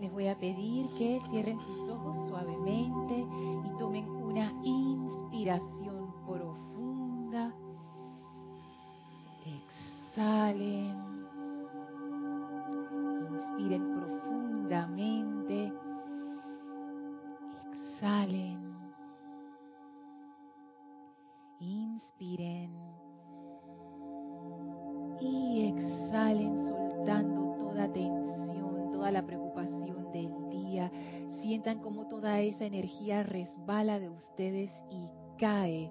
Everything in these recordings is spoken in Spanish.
Les voy a pedir que cierren sus ojos suavemente y tomen una inspiración profunda. Exhalen. Resbala de ustedes y cae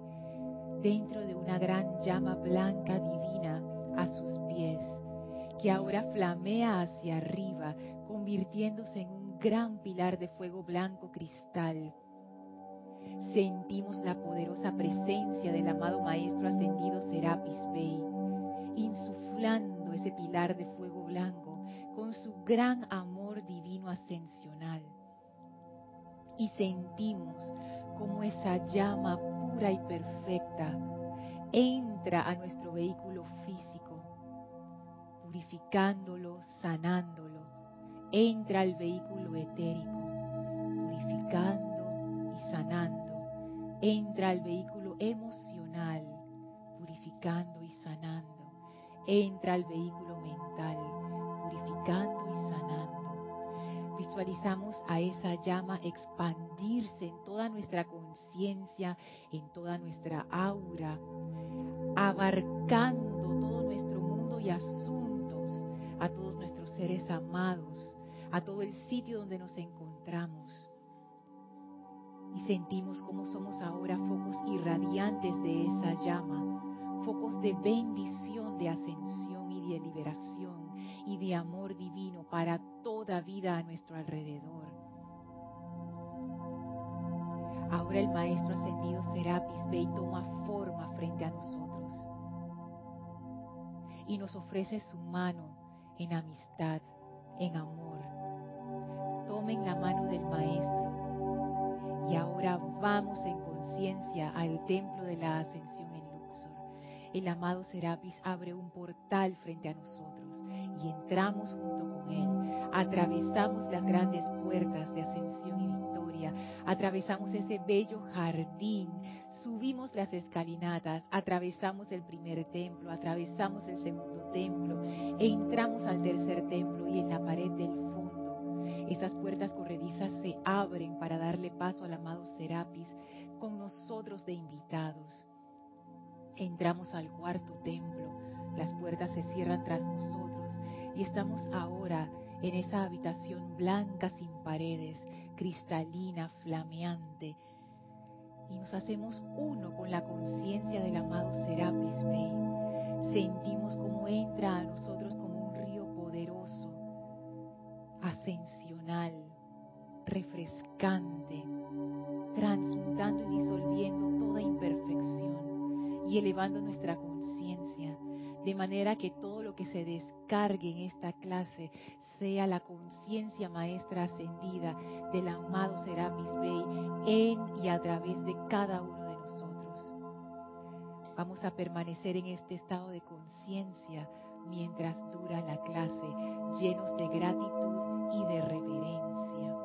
dentro de una gran llama blanca divina a sus pies, que ahora flamea hacia arriba, convirtiéndose en un gran pilar de fuego blanco cristal. Sentimos la poderosa presencia del amado Maestro Ascendido Serapis Bey, insuflando ese pilar de fuego blanco con su gran amor divino ascensional. Y sentimos como esa llama pura y perfecta entra a nuestro vehículo físico, purificándolo, sanándolo. Entra al vehículo etérico, purificando y sanando. Entra al vehículo emocional, purificando y sanando. Entra al vehículo mental, purificando. Visualizamos a esa llama expandirse en toda nuestra conciencia, en toda nuestra aura, abarcando todo nuestro mundo y asuntos, a todos nuestros seres amados, a todo el sitio donde nos encontramos. Y sentimos como somos ahora focos irradiantes de esa llama, focos de bendición, de ascensión y de liberación y de amor divino para toda vida a nuestro alrededor. Ahora el Maestro Ascendido Serapis ve y toma forma frente a nosotros y nos ofrece su mano en amistad, en amor. Tomen la mano del Maestro y ahora vamos en conciencia al templo de la ascensión en Luxor. El amado Serapis abre un portal frente a nosotros y entramos junto con. Atravesamos las grandes puertas de ascensión y victoria. Atravesamos ese bello jardín. Subimos las escalinatas. Atravesamos el primer templo. Atravesamos el segundo templo. E entramos al tercer templo y en la pared del fondo. Esas puertas corredizas se abren para darle paso al amado Serapis con nosotros de invitados. Entramos al cuarto templo. Las puertas se cierran tras nosotros y estamos ahora en esa habitación blanca sin paredes, cristalina, flameante. Y nos hacemos uno con la conciencia del amado Serapis Bey. Sentimos como entra a nosotros como un río poderoso, ascensional, refrescante, transmutando y disolviendo toda imperfección y elevando nuestra conciencia de manera que todo lo que se descargue en esta clase sea la conciencia maestra ascendida del amado Serapis Bey en y a través de cada uno de nosotros. Vamos a permanecer en este estado de conciencia mientras dura la clase, llenos de gratitud y de reverencia.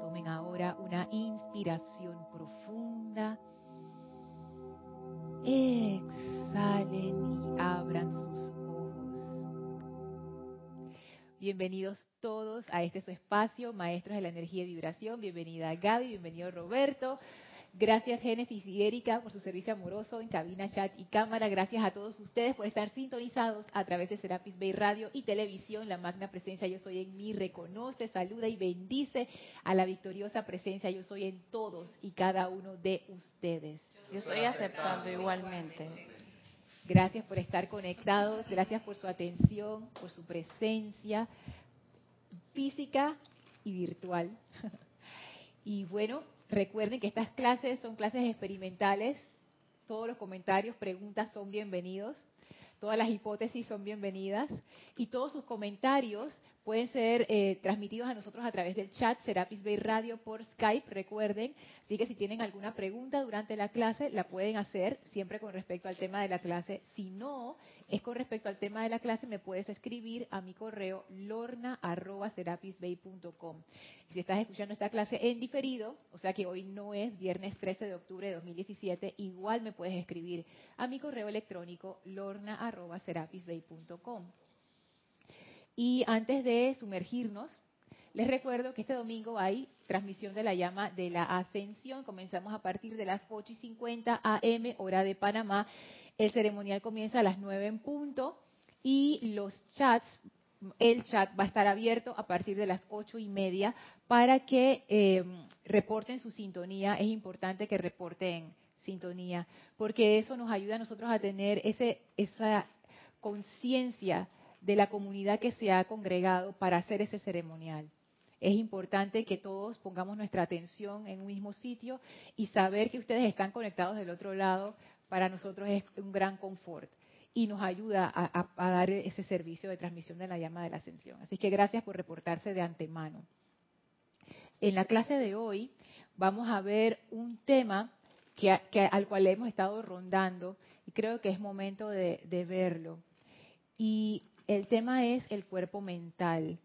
Tomen ahora una inspiración profunda. Exhalen y abran sus ojos. Bienvenidos todos a este su espacio, Maestros de la Energía y Vibración. Bienvenida Gaby, bienvenido Roberto. Gracias Génesis y Erika por su servicio amoroso en cabina, chat y cámara. Gracias a todos ustedes por estar sintonizados a través de Serapis Bay Radio y Televisión. La magna presencia Yo Soy en mí reconoce, saluda y bendice a la victoriosa presencia Yo Soy en todos y cada uno de ustedes. Yo estoy aceptando igualmente. Gracias por estar conectados, gracias por su atención, por su presencia física y virtual. Y bueno, recuerden que estas clases son clases experimentales. Todos los comentarios, preguntas son bienvenidos. Todas las hipótesis son bienvenidas. Y todos sus comentarios pueden ser eh, transmitidos a nosotros a través del chat Serapis Bay Radio por Skype, recuerden. Así que si tienen alguna pregunta durante la clase, la pueden hacer siempre con respecto al tema de la clase. Si no es con respecto al tema de la clase, me puedes escribir a mi correo lorna.serapisbay.com. Si estás escuchando esta clase en diferido, o sea que hoy no es viernes 13 de octubre de 2017, igual me puedes escribir a mi correo electrónico lorna.serapisbay.com. Y antes de sumergirnos, les recuerdo que este domingo hay transmisión de la llama de la ascensión. Comenzamos a partir de las 8 y 50 AM, hora de Panamá. El ceremonial comienza a las 9 en punto y los chats, el chat va a estar abierto a partir de las 8 y media para que eh, reporten su sintonía. Es importante que reporten sintonía porque eso nos ayuda a nosotros a tener ese, esa conciencia de la comunidad que se ha congregado para hacer ese ceremonial. Es importante que todos pongamos nuestra atención en un mismo sitio y saber que ustedes están conectados del otro lado para nosotros es un gran confort y nos ayuda a, dar ese servicio de transmisión de la llama de la ascensión. Así que gracias por reportarse de antemano. En la clase de hoy vamos a ver un tema que, al cual hemos estado rondando y creo que es momento de, de verlo. Y el tema es el cuerpo mental.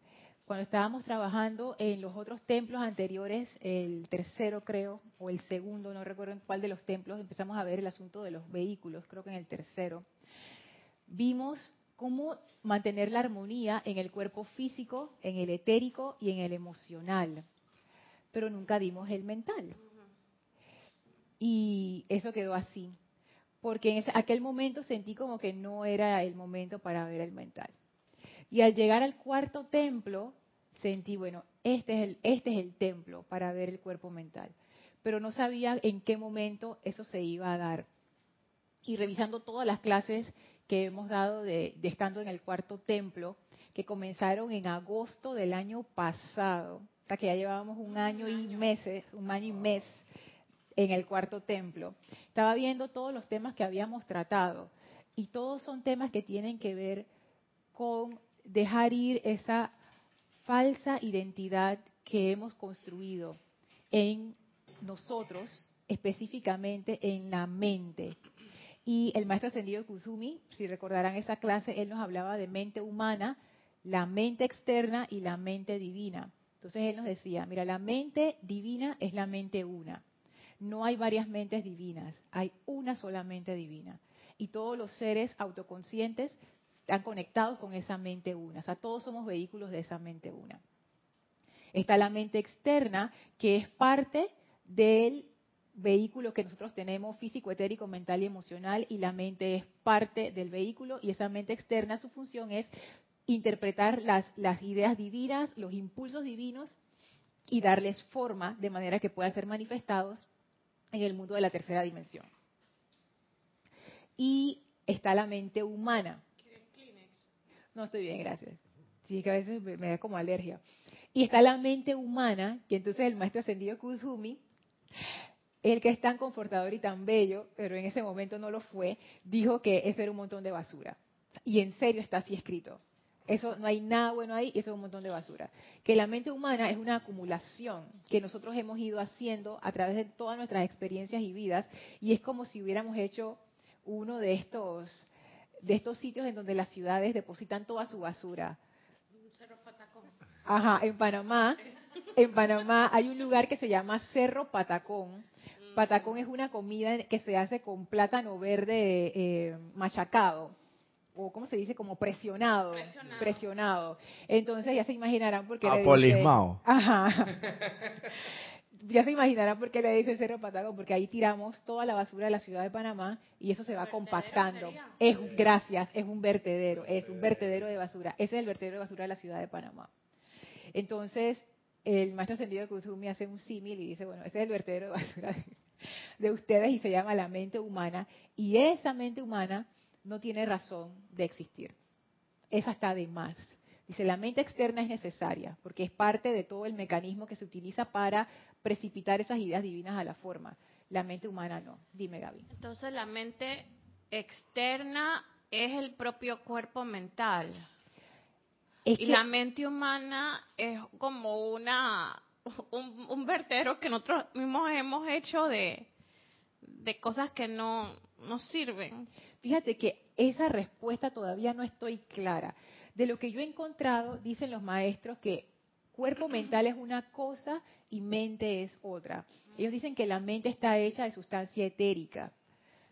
Cuando estábamos trabajando en los otros templos anteriores, el tercero creo, o el segundo, no recuerdo en cuál de los templos, empezamos a ver el asunto de los vehículos, creo que en el tercero, vimos cómo mantener la armonía en el cuerpo físico, en el etérico y en el emocional, pero nunca dimos el mental. Y eso quedó así porque en aquel momento sentí como que no era el momento para ver el mental. Y al llegar al cuarto templo, sentí, bueno, este es el, este es el templo para ver el cuerpo mental. Pero no sabía en qué momento eso se iba a dar. Y revisando todas las clases que hemos dado de, de estando en el cuarto templo, que comenzaron en agosto del año pasado, hasta que ya llevábamos un año y meses, un año y mes en el cuarto templo, estaba viendo todos los temas que habíamos tratado y todos son temas que tienen que ver con dejar ir esa falsa identidad que hemos construido en nosotros, específicamente en la mente. Y el maestro ascendido Kusumi, si recordarán esa clase, él nos hablaba de mente humana, la mente externa y la mente divina. Entonces él nos decía, mira, la mente divina es la mente una no hay varias mentes divinas, hay una sola mente divina. Y todos los seres autoconscientes están conectados con esa mente una. O sea, todos somos vehículos de esa mente una. Está la mente externa, que es parte del vehículo que nosotros tenemos físico, etérico, mental y emocional, y la mente es parte del vehículo, y esa mente externa, su función es interpretar las, las ideas divinas, los impulsos divinos, y darles forma de manera que puedan ser manifestados en el mundo de la tercera dimensión. Y está la mente humana. No estoy bien, gracias. Sí, que a veces me, da como alergia. Y está la mente humana, que entonces el maestro ascendido Kuzumi, el que es tan confortador y tan bello, pero en ese momento no lo fue, dijo que ese era un montón de basura. Y en serio está así escrito. Eso no hay nada bueno ahí y eso es un montón de basura. Que la mente humana es una acumulación que nosotros hemos ido haciendo a través de todas nuestras experiencias y vidas y es como si hubiéramos hecho uno de estos de estos sitios en donde las ciudades depositan toda su basura. Cerro Patacón. Ajá, en Panamá, en Panamá hay un lugar que se llama Cerro Patacón. Patacón es una comida que se hace con plátano verde eh, machacado o ¿cómo se dice? Como presionado, presionado. Entonces ya se imaginarán por qué Apolismado. Ajá. ya se imaginarán por qué le dice Cerro Patagón, porque ahí tiramos toda la basura de la ciudad de Panamá y eso se va compactando. Es gracias, es un vertedero, es un vertedero de basura. Ese es el vertedero de basura de la ciudad de Panamá. Entonces, el maestro ascendido de Kuzumi hace un símil y dice, bueno, ese es el vertedero de basura de ustedes y se llama la mente humana. Y esa mente humana no tiene razón de existir. Esa está de más. Dice, la mente externa es necesaria porque es parte de todo el mecanismo que se utiliza para precipitar esas ideas divinas a la forma. La mente humana no. Dime, Gaby. Entonces, la mente externa es el propio cuerpo mental. y la mente humana es como una un, un, vertedero que nosotros mismos hemos hecho de, de cosas que no, no sirven. Fíjate que esa respuesta todavía no estoy clara. De lo que yo he encontrado, dicen los maestros que cuerpo mental es una cosa y mente es otra. Ellos dicen que la mente está hecha de sustancia etérica,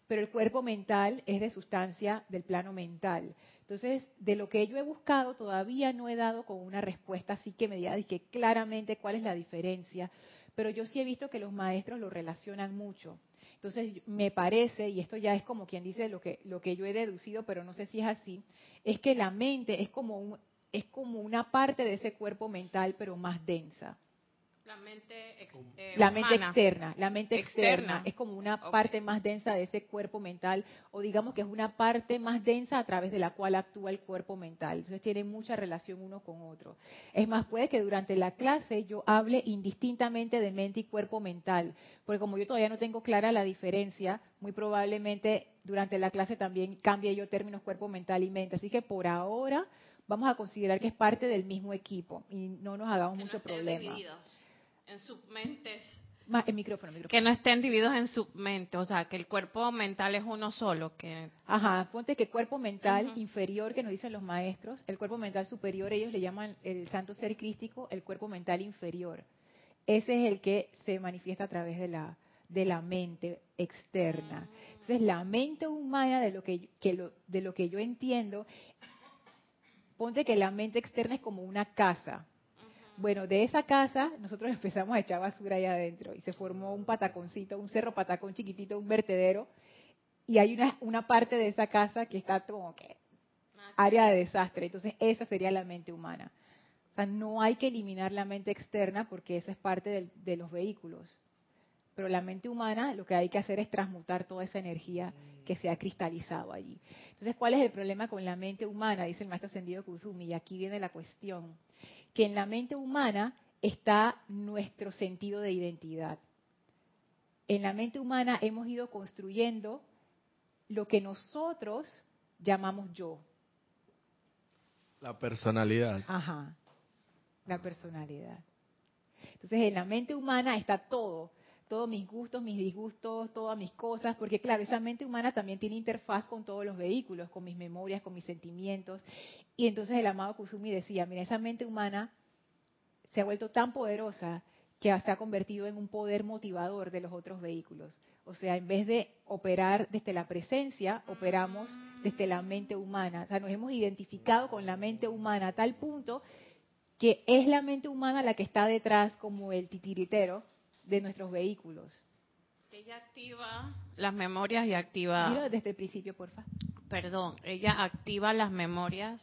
pero el cuerpo mental es de sustancia del plano mental. Entonces, de lo que yo he buscado, todavía no he dado con una respuesta así que me diga que claramente cuál es la diferencia, pero yo sí he visto que los maestros lo relacionan mucho. Entonces, me parece, y esto ya es como quien dice lo que, lo que yo he deducido, pero no sé si es así, es que la mente es como, un, es como una parte de ese cuerpo mental, pero más densa. La mente, eh, la mente externa, la mente externa. es como una parte más densa de ese cuerpo mental, o digamos que es una parte más densa a través de la cual actúa el cuerpo mental. Entonces tiene mucha relación uno con otro. Es más, puede que durante la clase yo hable indistintamente de mente y cuerpo mental, porque como yo todavía no tengo clara la diferencia, muy probablemente durante la clase también cambie yo términos cuerpo mental y mente. Así que por ahora vamos a considerar que es parte del mismo equipo y no nos hagamos mucho problema en submentes. Más, el micrófono, micrófono, Que no estén divididos en submente, o sea, que el cuerpo mental es uno solo. que Ajá, ponte que cuerpo mental inferior, que nos dicen los maestros, el cuerpo mental superior, ellos le llaman el santo ser crístico, el cuerpo mental inferior. Ese es el que se manifiesta a través de la, de la mente externa. Entonces, la mente humana, de lo que, que lo, de lo que yo entiendo, ponte que la mente externa es como una casa. Bueno, de esa casa nosotros empezamos a echar basura ahí adentro y se formó un pataconcito, un cerro patacón chiquitito, un vertedero. Y hay una, una parte de esa casa que está como que área de desastre. Entonces esa sería la mente humana. O sea, no hay que eliminar la mente externa porque eso es parte de los vehículos. Pero la mente humana lo que hay que hacer es transmutar toda esa energía que se ha cristalizado allí. Entonces, ¿cuál es el problema con la mente humana? Dice el maestro ascendido Kuzumi, y aquí viene la cuestión que en la mente humana está nuestro sentido de identidad. En la mente humana hemos ido construyendo lo que nosotros llamamos yo. La personalidad. Ajá, la personalidad. Entonces en la mente humana está todo, todos mis gustos, mis disgustos, todas mis cosas, porque claro, esa mente humana también tiene interfaz con todos los vehículos, con mis memorias, con mis sentimientos, y entonces el amado Kusumi decía, mira, esa mente humana se ha vuelto tan poderosa que se ha convertido en un poder motivador de los otros vehículos. O sea, en vez de operar desde la presencia, operamos desde la mente humana. O sea, nos hemos identificado con la mente humana a tal punto que es la mente humana la que está detrás como el titiritero de nuestros vehículos. Ella activa las memorias y activa... Dilo desde el principio, porfa. Perdón, ella activa las memorias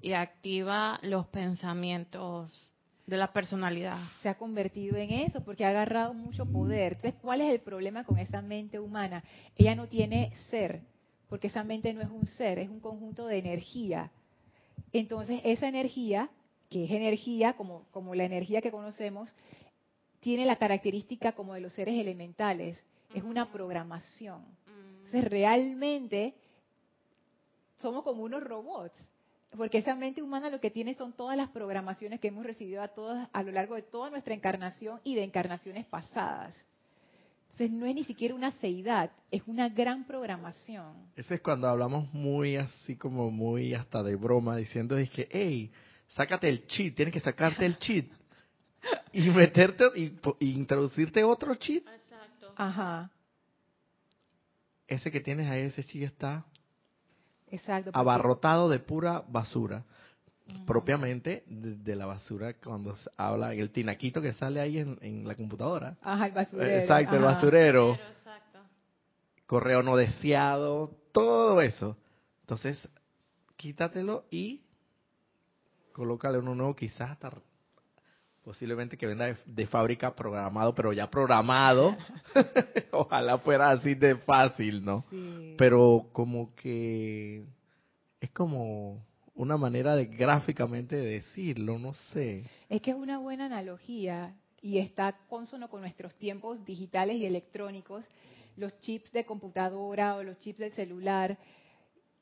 y activa los pensamientos de la personalidad. Se ha convertido en eso porque ha agarrado mucho poder. Entonces, ¿cuál es el problema con esa mente humana? Ella no tiene ser, porque esa mente no es un ser, es un conjunto de energía. Entonces, esa energía, que es energía como, como la energía que conocemos, tiene la característica como de los seres elementales, es una programación. Entonces, realmente somos como unos robots porque esa mente humana lo que tiene son todas las programaciones que hemos recibido a, todas, a lo largo de toda nuestra encarnación y de encarnaciones pasadas. Entonces no es ni siquiera una seidad, es una gran programación. Ese es cuando hablamos muy así como muy hasta de broma, diciendo es que, hey, sácate el cheat, tienes que sacarte el cheat y meterte y, y introducirte otro cheat. Exacto. Ajá. Ese que tienes ahí, ese cheat está Exacto. Abarrotado de pura basura. Propiamente de, la basura cuando habla el tinaquito que sale ahí en, la computadora. Ajá, el basurero. Exacto, el basurero. Correo no deseado, todo eso. Entonces, quítatelo y colócale uno nuevo, quizás hasta posiblemente que venda de, fábrica programado, pero ya programado. Ojalá fuera así de fácil, ¿no? Pero como que es como una manera de gráficamente decirlo, no sé. Es que es una buena analogía y está consono con nuestros tiempos digitales y electrónicos, los chips de computadora o los chips del celular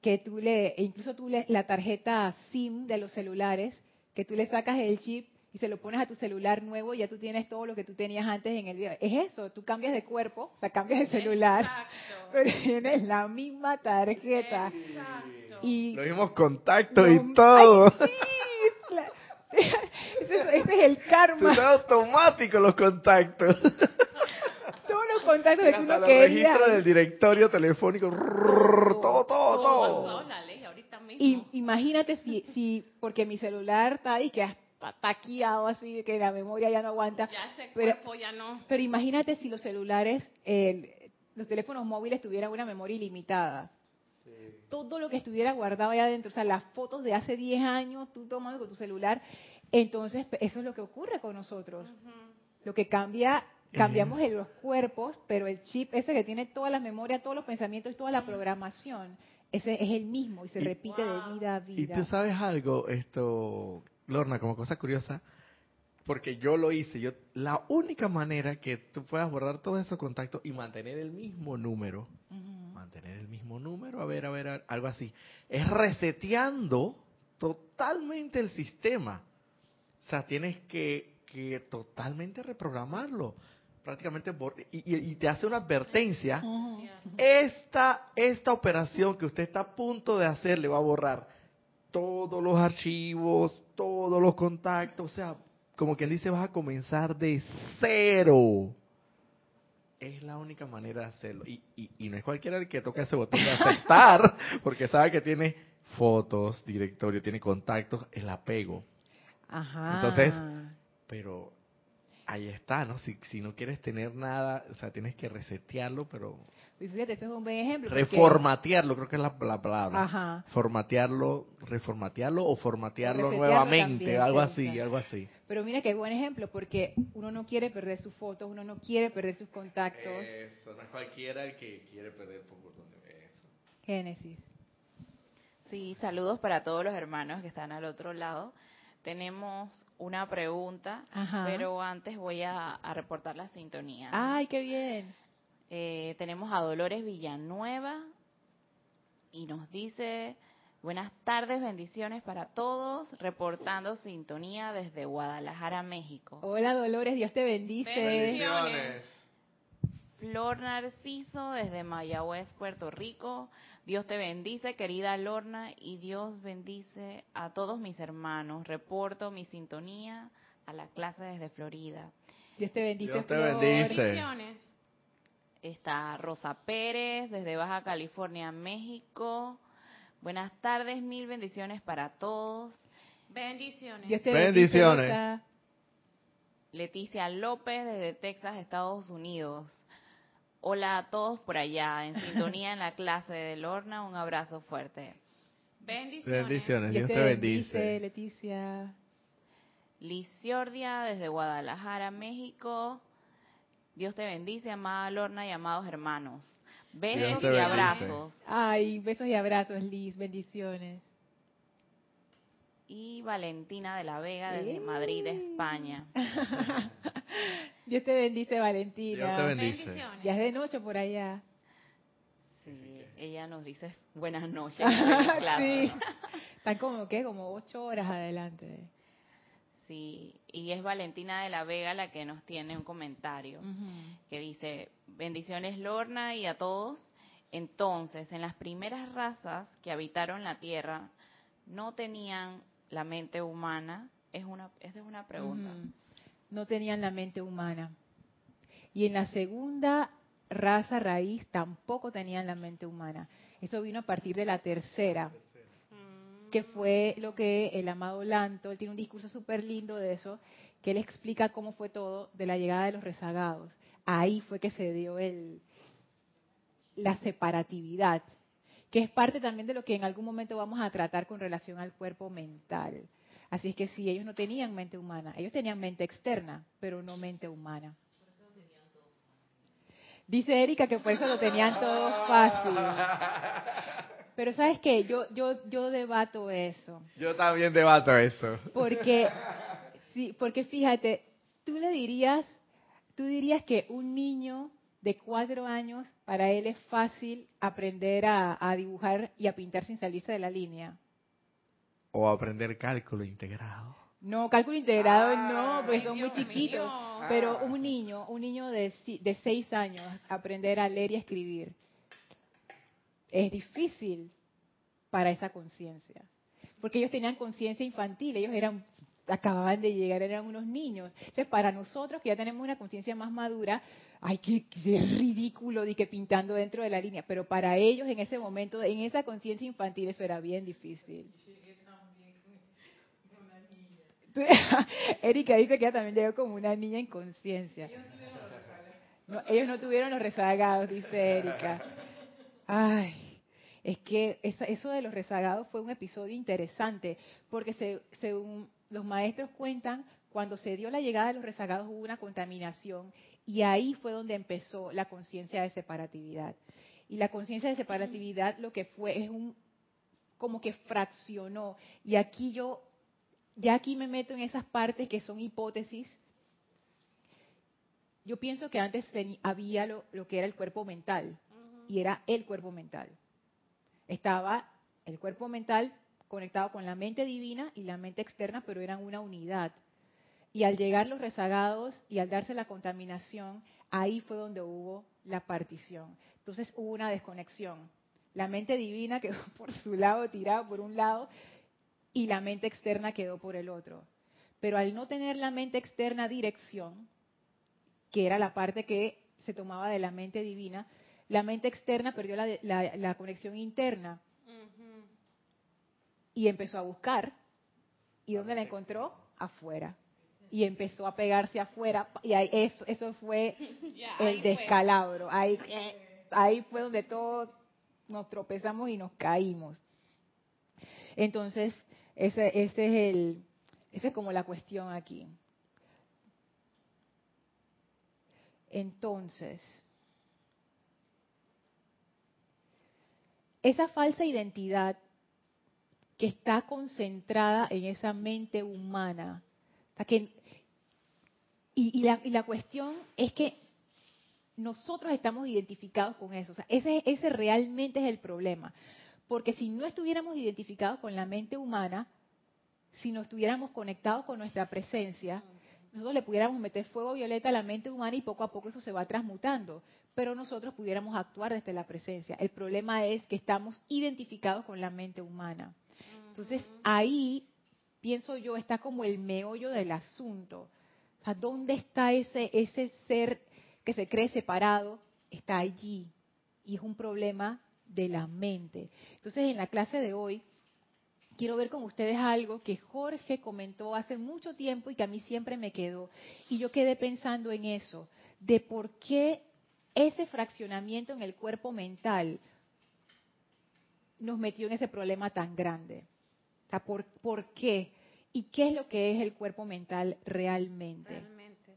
que tú le, e incluso tú le, la tarjeta SIM de los celulares, que tú le sacas el chip y se lo pones a tu celular nuevo y ya tú tienes todo lo que tú tenías antes en el video. Es eso, tú cambias de cuerpo, o sea, cambias de celular, Exacto. pero tienes la misma tarjeta. Exacto. Y Los mismos contactos y todo. ay, sí, la- ese, es- ese es el karma. Son automáticos los contactos. Todos los contactos que tú Hasta no querías. registros del directorio telefónico. rrrr, Todo, todo, Todo. Y imagínate si, si, porque mi celular está ahí, que está taqueado así, que la memoria ya no aguanta. ya ese pero- cuerpo ya no. Pero imagínate si los celulares, eh, los teléfonos móviles tuvieran una memoria ilimitada. Todo lo que estuviera guardado allá adentro, o sea, las fotos de hace 10 años, tú tomando con tu celular, entonces eso es lo que ocurre con nosotros. Lo que cambia, cambiamos en los cuerpos, pero el chip ese que tiene todas las memorias, todos los pensamientos y toda la programación, ese es el mismo y se Y- repite de vida a Y vida. tú sabes algo, esto, Lorna, como cosa curiosa, porque yo lo hice, yo la única manera que tú puedas borrar todos esos contactos y mantener el mismo número, mantener el mismo número, a ver, a ver, a- algo así, es reseteando totalmente el sistema. O sea, tienes que, que totalmente reprogramarlo. Prácticamente, y, y- y te hace una advertencia. Esta, esta operación que usted está a punto de hacer le va a borrar todos los archivos, todos los contactos, o sea, como quien dice, vas a comenzar de cero. Es la única manera de hacerlo. Y, y, y no es cualquiera el que toca ese botón de aceptar, porque sabe que tiene fotos, directorio, tiene contactos, el apego. Ajá. Entonces, Pero ahí está, ¿no? Si, si no quieres tener nada, o sea, tienes que resetearlo, pero Y fíjate, eso es un buen ejemplo. porque- reformatearlo, creo que es la, la palabra. Ajá. Formatearlo, reformatearlo o formatearlo nuevamente, también, algo sí, así, algo así. Pero mira qué buen ejemplo, porque uno no quiere perder sus fotos, uno no quiere perder sus contactos. Eso, no es cualquiera el que quiere perder por donde ve eso. Génesis. Sí, saludos para todos los hermanos que están al otro lado. Tenemos una pregunta, Ajá. pero antes voy a, a reportar la sintonía. Ay, qué bien. Eh, tenemos a Dolores Villanueva y nos dice, buenas tardes, bendiciones para todos, reportando sintonía desde Guadalajara, México. Hola Dolores, Dios te bendice. Bendiciones. Flor Narciso desde Mayagüez, Puerto Rico. Dios te bendice, querida Lorna, y Dios bendice a todos mis hermanos. Reporto mi sintonía a la clase desde Florida. Dios te bendice. Dios te Flor. bendice. Bendiciones. Está Rosa Pérez desde Baja California, México. Buenas tardes, mil bendiciones para todos. Bendiciones. Dios te Bendiciones. bendice. Leticia López desde Texas, Estados Unidos. Hola a todos por allá, en sintonía en la clase de Lorna. Un abrazo fuerte. Bendiciones. Bendiciones, Dios te bendice, bendice. Leticia. Liciordia desde Guadalajara, México. Dios te bendice, amada Lorna y amados hermanos. Besos y abrazos. Ay, besos y abrazos, Liz. Bendiciones. Y Valentina de la Vega desde Eh. Madrid, España. Dios te bendice, Valentina. Dios te bendice. Bendiciones. Ya es de noche por allá. Sí, ella nos dice buenas noches. claro. sí. Están como, ¿qué? Como ocho horas adelante. Sí, y es Valentina de la Vega la que nos tiene un comentario que dice, bendiciones Lorna y a todos. Entonces, en las primeras razas que habitaron la Tierra, no tenían la mente humana. Es una, esta es una pregunta. No tenían la mente humana. Y en la segunda raza raíz tampoco tenían la mente humana. Eso vino a partir de la tercera, Mm. que fue lo que el amado Lanto, él tiene un discurso súper lindo de eso, que él explica cómo fue todo de la llegada de los rezagados. Ahí fue que se dio el, la separatividad, que es parte también de lo que en algún momento vamos a tratar con relación al cuerpo mental. Así es que sí, ellos no tenían mente humana, ellos tenían mente externa, pero no mente humana. Dice Erika que por eso lo tenían todo fácil. Pero sabes qué, yo, yo, yo debato eso. Yo también debato eso. Porque, sí, porque fíjate, tú le dirías, tú dirías que un niño de cuatro años, para él es fácil aprender a, dibujar y a pintar sin salirse de la línea. O aprender cálculo integrado. No, cálculo integrado no, porque son muy chiquitos. Pero un niño, un niño de, de seis años, aprender a leer y a escribir, es difícil para esa conciencia. Porque ellos tenían conciencia infantil, ellos eran acababan de llegar, eran unos niños. Entonces, para nosotros que ya tenemos una conciencia más madura, ay, qué, ridículo de que pintando dentro de la línea. Pero para ellos en ese momento, en esa conciencia infantil, eso era bien difícil. Erika dice que ella también llegó como una niña en conciencia. No, ellos no tuvieron los rezagados, dice Erika. Ay, es que eso de los rezagados fue un episodio interesante, porque según los maestros cuentan, cuando se dio la llegada de los rezagados hubo una contaminación y ahí fue donde empezó la conciencia de separatividad. Y la conciencia de separatividad lo que fue es un como que fraccionó. Y aquí yo, ya aquí me meto en esas partes que son hipótesis. Yo pienso que antes había lo, lo, que era el cuerpo mental, y era el cuerpo mental. Estaba el cuerpo mental conectado con la mente divina y la mente externa, pero eran una unidad. Y al llegar los rezagados y al darse la contaminación, ahí fue donde hubo la partición. Entonces hubo una desconexión. La mente divina quedó por su lado, tirada por un lado, y la mente externa quedó por el otro. Pero al no tener la mente externa dirección, que era la parte que se tomaba de la mente divina, la mente externa perdió la, conexión interna y empezó a buscar. ¿Y dónde la encontró? Afuera y empezó a pegarse afuera y eso, eso fue el descalabro. Ahí, ahí fue donde todos nos tropezamos y nos caímos. Entonces, ese, ese es el, esa es como la cuestión aquí. Entonces, esa falsa identidad que está concentrada en esa mente humana, que y, la, cuestión es que nosotros estamos identificados con eso. O sea, ese, ese realmente es el problema. Porque si no estuviéramos identificados con la mente humana, si no estuviéramos conectados con nuestra presencia, nosotros le pudiéramos meter fuego violeta a la mente humana y poco a poco eso se va transmutando. Pero nosotros pudiéramos actuar desde la presencia. El problema es que estamos identificados con la mente humana. Entonces ahí, pienso yo, está como el meollo del asunto. ¿dónde está ese, ese ser que se cree separado? Está allí. Y es un problema de la mente. Entonces, en la clase de hoy, quiero ver con ustedes algo que Jorge comentó hace mucho tiempo y que a mí siempre me quedó. Y yo quedé pensando en eso, de por qué ese fraccionamiento en el cuerpo mental nos metió en ese problema tan grande. Sea, ¿por, ¿por qué? y qué es lo que es el cuerpo mental realmente.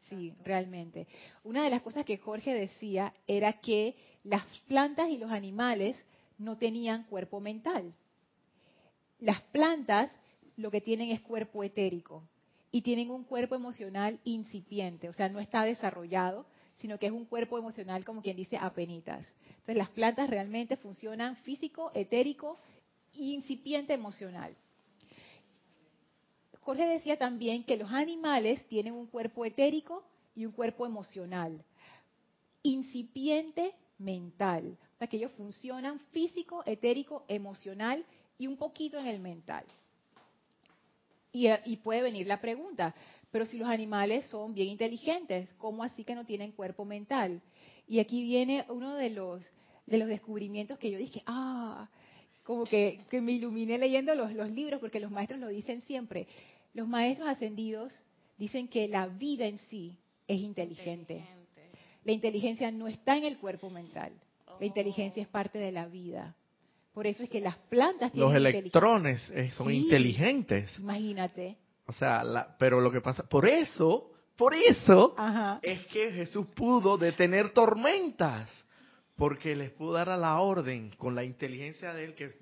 sí, realmente. Una de las cosas que Jorge decía era que las plantas y los animales no tenían cuerpo mental. Las plantas lo que tienen es cuerpo etérico y tienen un cuerpo emocional incipiente, o sea, no está desarrollado, sino que es un cuerpo emocional como quien dice apenitas. Entonces las plantas realmente funcionan físico, etérico, incipiente emocional. Jorge decía también que los animales tienen un cuerpo etérico y un cuerpo emocional, incipiente mental, o sea que ellos funcionan físico, etérico, emocional y un poquito en el mental. Y, y, puede venir la pregunta, pero si los animales son bien inteligentes, ¿cómo así que no tienen cuerpo mental? Y aquí viene uno de los, de los descubrimientos que yo dije, ah, como que, me iluminé leyendo los, los libros, porque los maestros lo dicen siempre. Los maestros ascendidos dicen que la vida en sí es inteligente. La inteligencia no está en el cuerpo mental. La inteligencia es parte de la vida. Por eso es que las plantas tienen Los electrones eh, son inteligentes. Imagínate. O sea, pero lo que pasa, por eso, por eso es que Jesús pudo detener tormentas, porque les pudo dar a la orden con la inteligencia de él que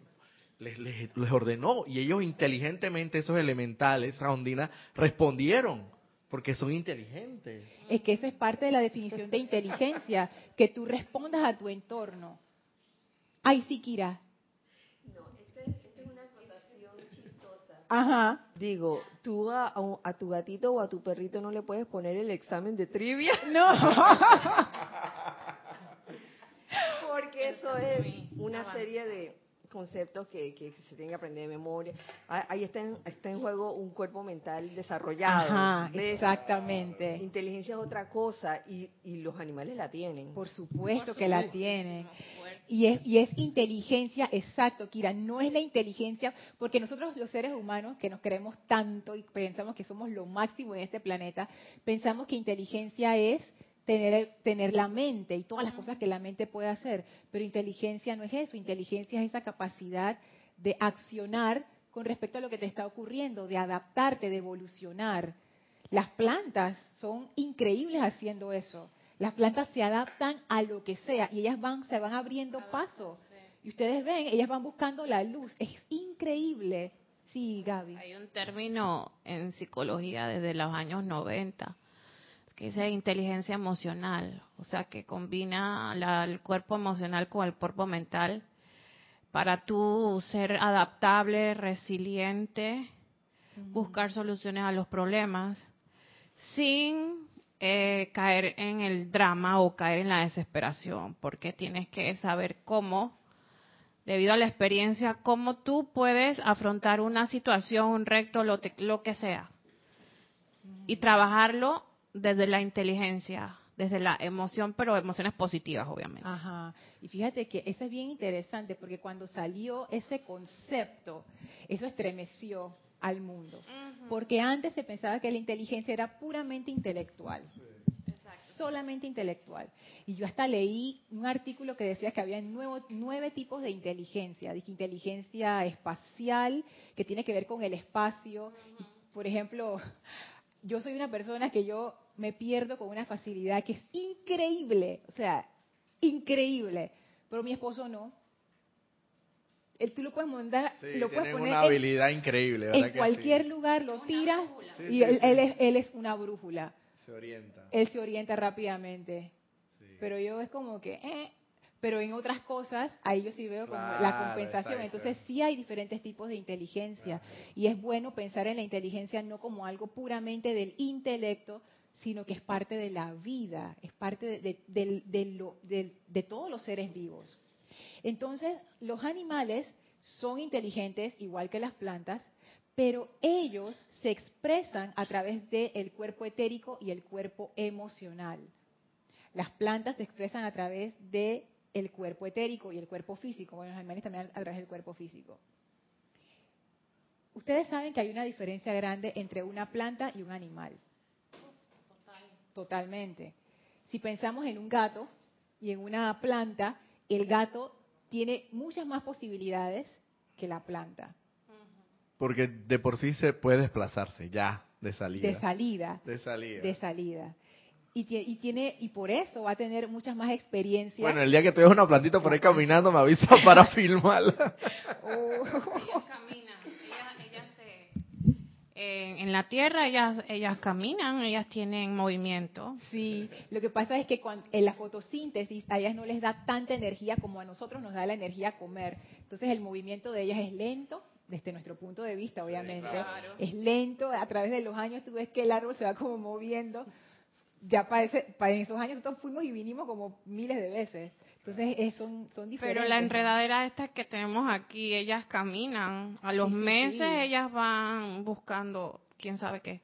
les, les, ordenó y ellos inteligentemente, esos elementales, esas ondinas, respondieron. Porque son inteligentes. Es que eso es parte de la definición de inteligencia, que tú respondas a tu entorno. Ay, sí, Kira. No, esta es una acotación chistosa. Ajá. Digo, tú a, a, tu gatito o a tu perrito no le puedes poner el examen de trivia. No. Porque eso es una serie de conceptos que, que, se tienen que aprender de memoria. Ah, ahí está en, está en juego un cuerpo mental desarrollado. Ajá, exactamente. Inteligencia es otra cosa y, y los animales la tienen. Por supuesto que la tienen. Y es, y es inteligencia, exacto, Kira, no es la inteligencia, porque nosotros los seres humanos que nos queremos tanto y pensamos que somos lo máximo en este planeta, pensamos que inteligencia es tener, tener la mente y todas las cosas que la mente puede hacer. Pero inteligencia no es eso, inteligencia es esa capacidad de accionar con respecto a lo que te está ocurriendo, de adaptarte, de evolucionar. Las plantas son increíbles haciendo eso. Las plantas se adaptan a lo que sea y ellas van, se van abriendo paso. Y ustedes ven, ellas van buscando la luz. Es increíble. Sí, Gaby. Hay un término en psicología desde los años 90 que es inteligencia emocional, o sea, que combina el cuerpo emocional con el cuerpo mental para tú ser adaptable, resiliente, buscar soluciones a los problemas, sin eh, caer en el drama o caer en la desesperación, porque tienes que saber cómo, debido a la experiencia, cómo tú puedes afrontar una situación, un recto, lo, lo que sea, y trabajarlo desde la inteligencia, desde la emoción, pero emociones positivas, obviamente. Ajá. Y fíjate que eso es bien interesante porque cuando salió ese concepto, eso estremeció al mundo. Porque antes se pensaba que la inteligencia era puramente intelectual. Solamente intelectual. Y yo hasta leí un artículo que decía que había nueve tipos de inteligencia. Dije inteligencia espacial, que tiene que ver con el espacio. Por ejemplo, yo soy una persona que yo me pierdo con una facilidad que es increíble, o sea, increíble, pero mi esposo no. Él, tú lo puedes mandar, lo puedes poner una habilidad increíble, ¿verdad en cualquier lugar lo tiras y él, es, él es una brújula. Se orienta. Él se orienta rápidamente. Pero yo es como que, eh, pero en otras cosas ahí yo sí veo como la compensación. Entonces sí hay diferentes tipos de inteligencia y es bueno pensar en la inteligencia no como algo puramente del intelecto, sino que es parte de la vida, es parte de, de todos los seres vivos. Entonces los animales son inteligentes igual que las plantas, pero ellos se expresan a través del cuerpo etérico y el cuerpo emocional. Las plantas se expresan a través de el cuerpo etérico y el cuerpo físico. Bueno, los animales también a través del cuerpo físico. Ustedes saben que hay una diferencia grande entre una planta y un animal. Totalmente. Si pensamos en un gato y en una planta, el gato tiene muchas más posibilidades que la planta. Porque de por sí se puede desplazarse ya de salida. De salida. De salida. De salida y, tiene y por eso va a tener muchas más experiencias. Bueno, el día que te una plantita por ahí caminando, me avisa para filmarla. Oh. Ellas caminan, ellas, en la tierra ellas ellas caminan, ellas tienen movimiento. Sí, lo que pasa es que cuando, en la fotosíntesis a ellas no les da tanta energía como a nosotros nos da la energía comer. Entonces el movimiento de ellas es lento, desde nuestro punto de vista, obviamente. Es lento, a través de los años tú ves que el árbol se va como moviendo ya para, esos años nosotros fuimos y vinimos como miles de veces. Entonces son, son diferentes. Pero la enredadera esta que tenemos aquí, ellas caminan. A los meses ellas van buscando quién sabe qué,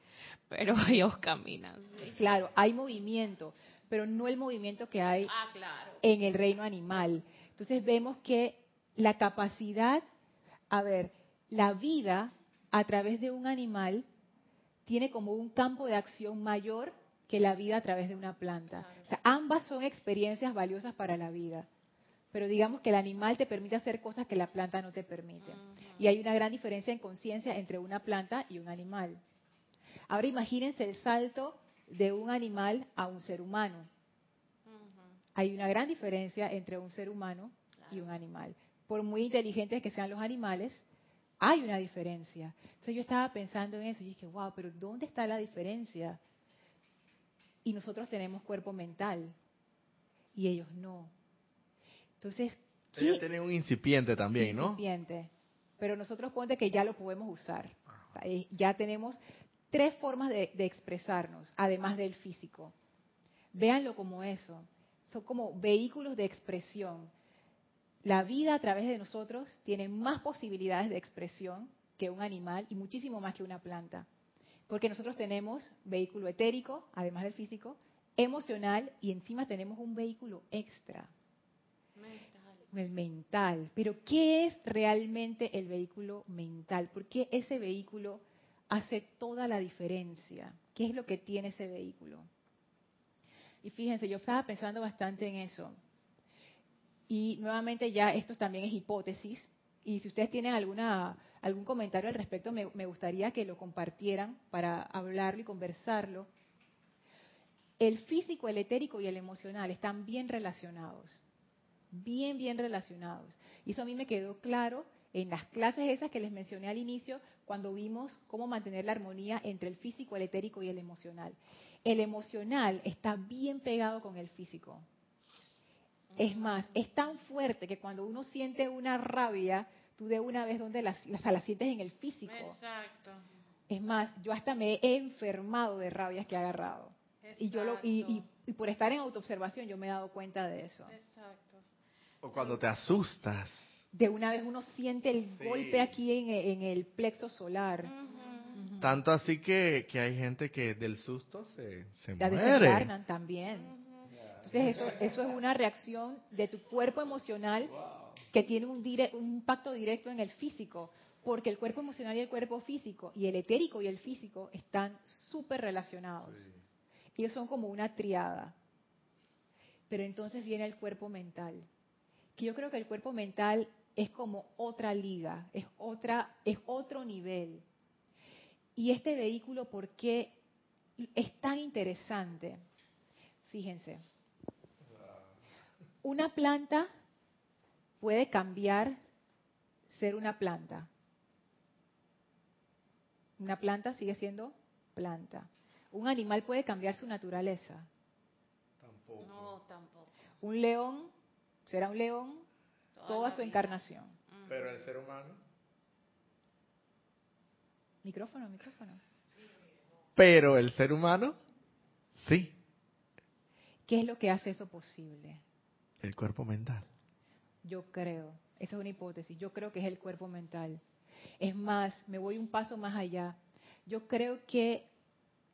pero ellos caminan. Claro, hay movimiento, pero no el movimiento que hay ah, en el reino animal. Entonces vemos que la capacidad, a ver, la vida a través de un animal tiene como un campo de acción mayor que la vida a través de una planta. O sea, ambas son experiencias valiosas para la vida. Pero digamos que el animal te permite hacer cosas que la planta no te permite. Y hay una gran diferencia en conciencia entre una planta y un animal. Ahora imagínense el salto de un animal a un ser humano. Hay una gran diferencia entre un ser humano y un animal. Por muy inteligentes que sean los animales, hay una diferencia. Entonces yo estaba pensando en eso y dije, wow, pero ¿dónde está la diferencia? Y nosotros tenemos cuerpo mental y ellos no. Entonces, ellos tienen un incipiente también, ¿no? Incipiente. Pero nosotros ponte que ya lo podemos usar. Eh, ya tenemos tres formas de, expresarnos, además del físico. Véanlo como eso. Son como vehículos de expresión. La vida a través de nosotros tiene más posibilidades de expresión que un animal y muchísimo más que una planta. Porque nosotros tenemos vehículo etérico, además del físico, emocional y encima tenemos un vehículo extra. Mental. El mental. Pero ¿qué es realmente el vehículo mental? ¿Por qué ese vehículo hace toda la diferencia? ¿Qué es lo que tiene ese vehículo? Y fíjense, yo estaba pensando bastante en eso. Y nuevamente ya esto también es hipótesis. Y si ustedes tienen alguna algún comentario al respecto, me, me gustaría que lo compartieran para hablarlo y conversarlo. El físico, el etérico y el emocional están bien relacionados, bien, bien relacionados. Y eso a mí me quedó claro en las clases esas que les mencioné al inicio, cuando vimos cómo mantener la armonía entre el físico, el etérico y el emocional. El emocional está bien pegado con el físico. Es más, es tan fuerte que cuando uno siente una rabia, tú de una vez donde las, las, sientes en el físico. Exacto. Es más, yo hasta me he enfermado de rabias que he agarrado. Y yo lo, y, y, por estar en autoobservación yo me he dado cuenta de eso. Exacto. O cuando te asustas. De una vez uno siente el golpe aquí en, en, el plexo solar. Tanto así que, que, hay gente que del susto se, se la muere. también. Entonces eso, eso es una reacción de tu cuerpo emocional que tiene un, un impacto directo en el físico, porque el cuerpo emocional y el cuerpo físico, y el etérico y el físico, están súper relacionados. Ellos son como una triada. Pero entonces viene el cuerpo mental, que yo creo que el cuerpo mental es como otra liga, es otra, es otro nivel. Y este vehículo, ¿por qué es tan interesante? Fíjense, una planta puede cambiar ser una planta. Una planta sigue siendo planta. Un animal puede cambiar su naturaleza. Tampoco. No, tampoco. Un león será un león toda, su encarnación. Pero el ser humano. Micrófono, micrófono. Pero el ser humano, sí. ¿Qué es lo que hace eso posible? El cuerpo mental. Yo creo, esa es una hipótesis, yo creo que es el cuerpo mental. Es más, me voy un paso más allá. Yo creo que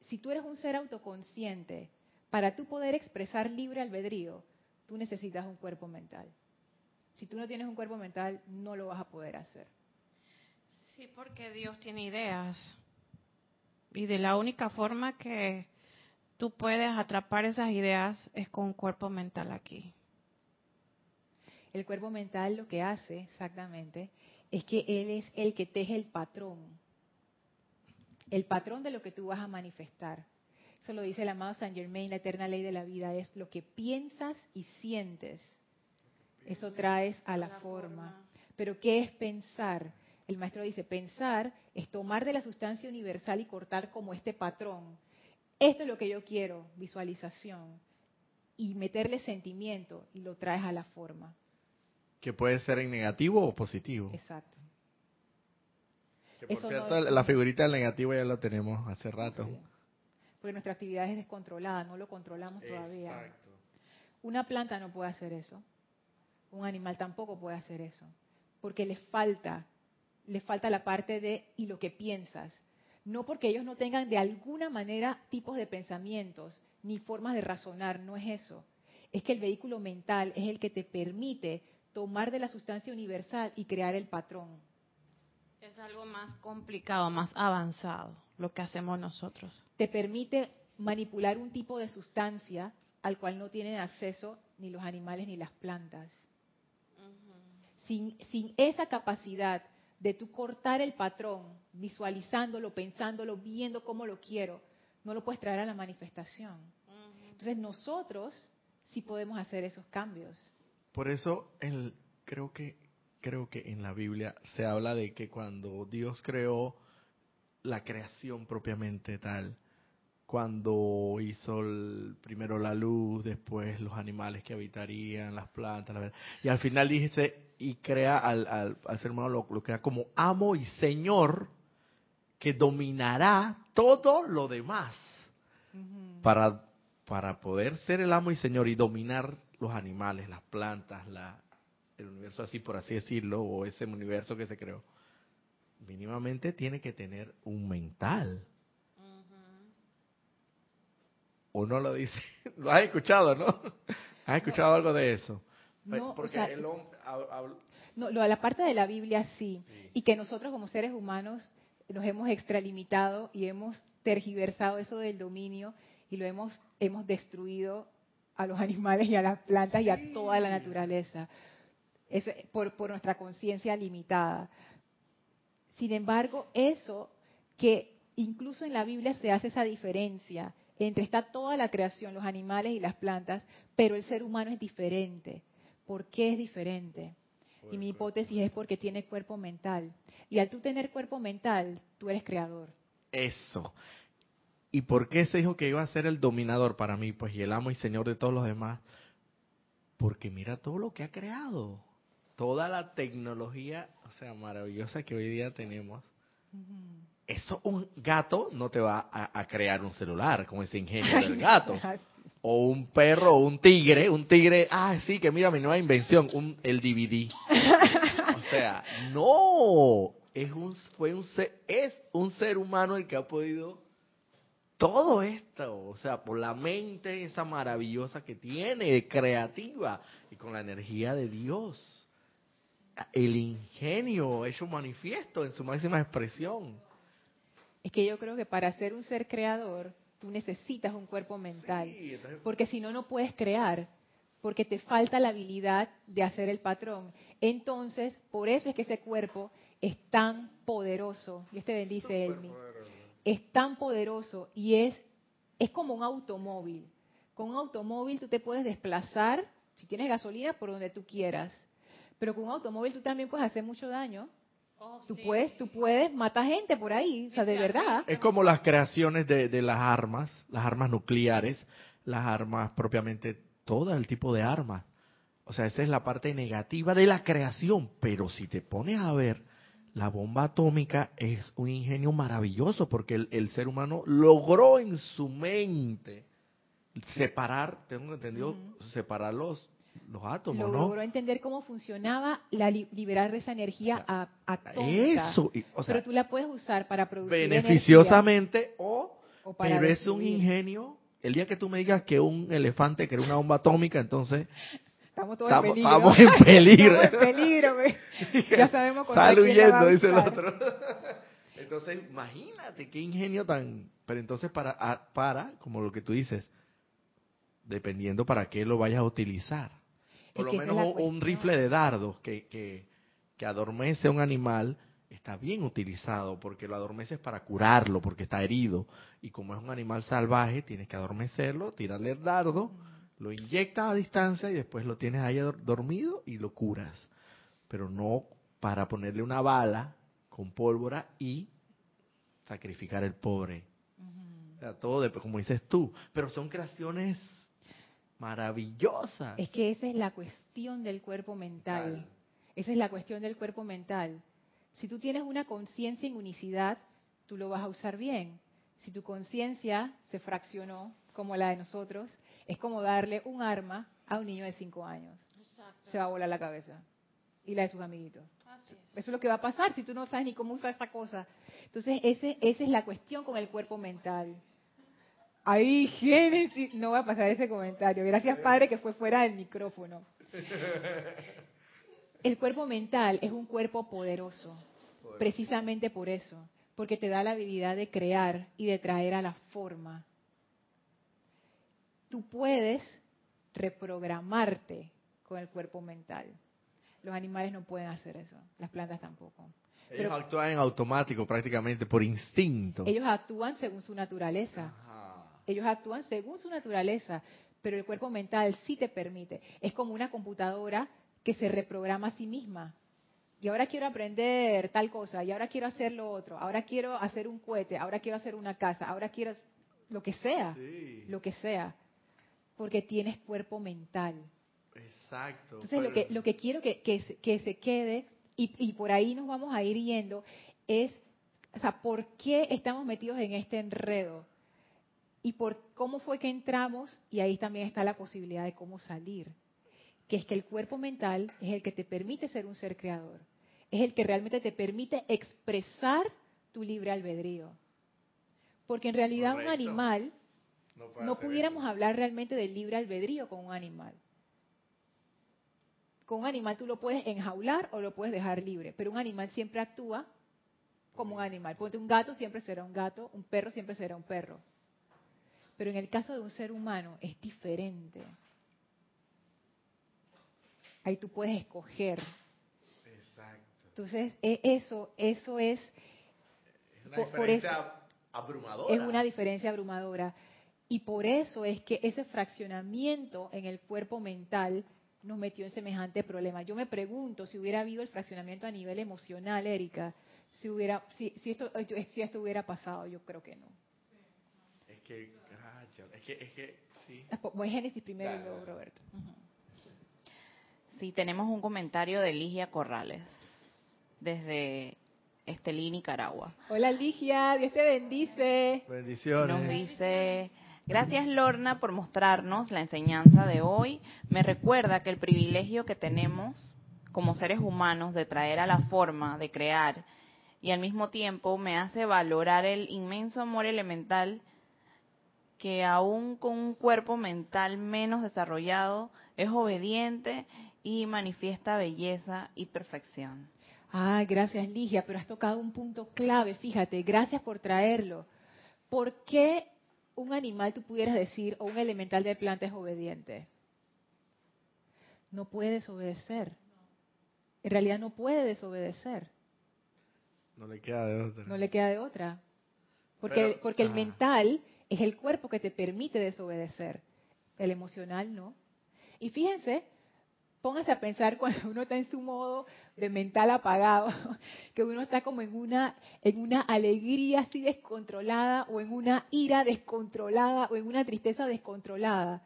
si tú eres un ser autoconsciente, para tú poder expresar libre albedrío, tú necesitas un cuerpo mental. Si tú no tienes un cuerpo mental, no lo vas a poder hacer. Sí, porque Dios tiene ideas. Y de la única forma que tú puedes atrapar esas ideas es con un cuerpo mental aquí. El cuerpo mental lo que hace exactamente es que él es el que teje el patrón. El patrón de lo que tú vas a manifestar. Eso lo dice el amado Saint Germain, la eterna ley de la vida es lo que piensas y sientes. Eso traes a la forma. Pero ¿qué es pensar? El maestro dice, pensar es tomar de la sustancia universal y cortar como este patrón. Esto es lo que yo quiero, visualización. Y meterle sentimiento y lo traes a la forma. Que puede ser en negativo o positivo. Exacto. por cierto, la figurita del negativo ya lo tenemos hace rato. Porque nuestra actividad es descontrolada, no lo controlamos todavía. Exacto. Una planta no puede hacer eso. Un animal tampoco puede hacer eso. Porque le falta, le falta la parte de y lo que piensas. No porque ellos no tengan de alguna manera tipos de pensamientos ni formas de razonar, no es eso. Es que el vehículo mental es el que te permite tomar de la sustancia universal y crear el patrón. Es algo más complicado, más avanzado, lo que hacemos nosotros. Te permite manipular un tipo de sustancia al cual no tienen acceso ni los animales ni las plantas. sin, sin esa capacidad de tú cortar el patrón, visualizándolo, pensándolo, viendo cómo lo quiero, no lo puedes traer a la manifestación. Entonces nosotros sí podemos hacer esos cambios. Por eso el, creo que creo que en la Biblia se habla de que cuando Dios creó la creación propiamente tal, cuando hizo el, primero la luz, después los animales que habitarían, las plantas, y al final dice, y crea al, al, ser humano, lo, lo, crea como amo y señor que dominará todo lo demás para, para poder ser el amo y señor y dominar los animales, las plantas, la, el universo así por así decirlo, o ese universo que se creó, mínimamente tiene que tener un mental. ¿O no lo dice? Lo has escuchado, ¿no? ¿Has escuchado algo de eso? No, Porque el no, la parte de la Biblia sí, y que nosotros como seres humanos nos hemos extralimitado y hemos tergiversado eso del dominio y lo hemos, hemos destruido a los animales y a las plantas y a toda la naturaleza. Eso, por, por nuestra conciencia limitada. Sin embargo, eso que incluso en la Biblia se hace esa diferencia entre está toda la creación, los animales y las plantas, pero el ser humano es diferente. ¿Por qué es diferente? Y mi hipótesis es porque tiene cuerpo mental. Y al tú tener cuerpo mental, tú eres creador. Eso. ¿Y por qué se dijo que iba a ser el dominador para mí, pues, y el amo y señor de todos los demás? Porque mira todo lo que ha creado. Toda la tecnología, o sea, maravillosa que hoy día tenemos. Eso un gato no te va a, crear un celular con ese ingenio del gato. o un perro o un tigre, un tigre, ah, sí, que mira mi nueva invención, un, el DVD. o sea, no, es un, fue un es un ser humano el que ha podido todo esto, o sea, por la mente esa maravillosa que tiene, creativa, y con la energía de Dios. El ingenio hecho manifiesto en su máxima expresión. Es que yo creo que para ser un ser creador, tú necesitas un cuerpo mental, porque si no, no puedes crear, porque te falta la habilidad de hacer el patrón. Entonces, por eso es que ese cuerpo es tan poderoso. Y este bendice Elmi. Es tan poderoso y es, es como un automóvil. Con un automóvil tú te puedes desplazar, si tienes gasolina, por donde tú quieras. Pero con un automóvil tú también puedes hacer mucho daño. Oh, tú puedes, tú puedes matar gente por ahí, o sea, de verdad. Es como las creaciones de, de las armas, las armas nucleares, las armas propiamente, todo el tipo de armas. O sea, esa es la parte negativa de la creación. Pero si te pones a ver, la bomba atómica es un ingenio maravilloso porque el, el ser humano logró en su mente separar, tengo entendido, separar los, los átomos, ¿no? Logró entender cómo funcionaba la liberar esa energía a, atómica. Eso, pero tú la puedes usar para producir beneficiosamente o, pero es un ingenio. El día que tú me digas que un elefante crea una bomba atómica, entonces estamos todos en peligro. Estamos en peligro. estamos en peligro, ya sabemos Sal huyendo, dice el otro. Entonces, imagínate qué ingenio tan, pero entonces para para como lo que tú dices, dependiendo para qué lo vayas a utilizar. Por lo menos un, rifle de dardos que, que, que adormece a un animal está bien utilizado porque lo adormeces para curarlo, porque está herido. Y como es un animal salvaje, tienes que adormecerlo, tirarle el dardo, lo inyectas a distancia y después lo tienes ahí dormido y lo curas. Pero no para ponerle una bala con pólvora y sacrificar el pobre. O sea, todo, de, como dices tú. Pero son creaciones maravillosa. Es que esa es la cuestión del cuerpo mental. Esa es la cuestión del cuerpo mental. Si tú tienes una conciencia en unicidad, tú lo vas a usar bien. Si tu conciencia se fraccionó, como la de nosotros, es como darle un arma a un niño de 5 años. Se va a volar la cabeza. Y la de sus amiguitos. Eso es lo que va a pasar si tú no sabes ni cómo usar esta cosa. Entonces, ese, esa es la cuestión con el cuerpo mental. Ahí, Génesis. No voy a pasar ese comentario. Gracias, Padre, que fue fuera del micrófono. El cuerpo mental es un cuerpo poderoso, precisamente por eso, porque te da la habilidad de crear y de traer a la forma. Tú puedes reprogramarte con el cuerpo mental. Los animales no pueden hacer eso, las plantas tampoco. Ellos actúan en automático prácticamente, por instinto. Ellos actúan según su naturaleza. Ellos actúan según su naturaleza, pero el cuerpo mental sí te permite. Es como una computadora que se reprograma a sí misma. Y ahora quiero aprender tal cosa, y ahora quiero hacer lo otro, ahora quiero hacer un cohete, ahora quiero hacer una casa, ahora quiero... lo que sea, lo que sea, porque tienes cuerpo mental. Exacto. Entonces lo que, lo que quiero que, que, se quede, y, y por ahí nos vamos a ir yendo, es, o sea, ¿por qué estamos metidos en este enredo? Y por cómo fue que entramos, y ahí también está la posibilidad de cómo salir. Que es que el cuerpo mental es el que te permite ser un ser creador. Es el que realmente te permite expresar tu libre albedrío. Porque en realidad un animal, no, pudiéramos hablar realmente del libre albedrío con un animal. Con un animal tú lo puedes enjaular o lo puedes dejar libre, pero un animal siempre actúa como un animal. Porque un gato siempre será un gato, un perro siempre será un perro. Pero en el caso de un ser humano es diferente. Ahí tú puedes escoger. Exacto. Entonces, e, eso, eso es... Es una diferencia abrumadora. Es una diferencia abrumadora. Y por eso es que ese fraccionamiento en el cuerpo mental nos metió en semejante problema. Yo me pregunto si hubiera habido el fraccionamiento a nivel emocional, Erika, si hubiera, si, si esto, si esto hubiera pasado, yo creo que no. Es que, es que, es que sí. Voy Génesis primero y luego Roberto. Sí, tenemos un comentario de Ligia Corrales desde Estelí, Nicaragua. Hola Ligia, Dios te bendice. Bendiciones. Nos dice, gracias Lorna por mostrarnos la enseñanza de hoy. Me recuerda que el privilegio que tenemos como seres humanos de traer a la forma, de crear, y al mismo tiempo me hace valorar el inmenso amor elemental que aún con un cuerpo mental menos desarrollado es obediente y manifiesta belleza y perfección. Ah, gracias Ligia, pero has tocado un punto clave, fíjate, gracias por traerlo. ¿Por qué un animal tú pudieras decir o un elemental de planta es obediente? No puede desobedecer. En realidad no puede desobedecer. No le queda de otra. No le queda de otra. Porque, porque el ah. mental es el cuerpo que te permite desobedecer. El emocional no. Y fíjense póngase a pensar cuando uno está en su modo de mental apagado, que uno está como en una, en una alegría así descontrolada, o en una ira descontrolada, o en una tristeza descontrolada.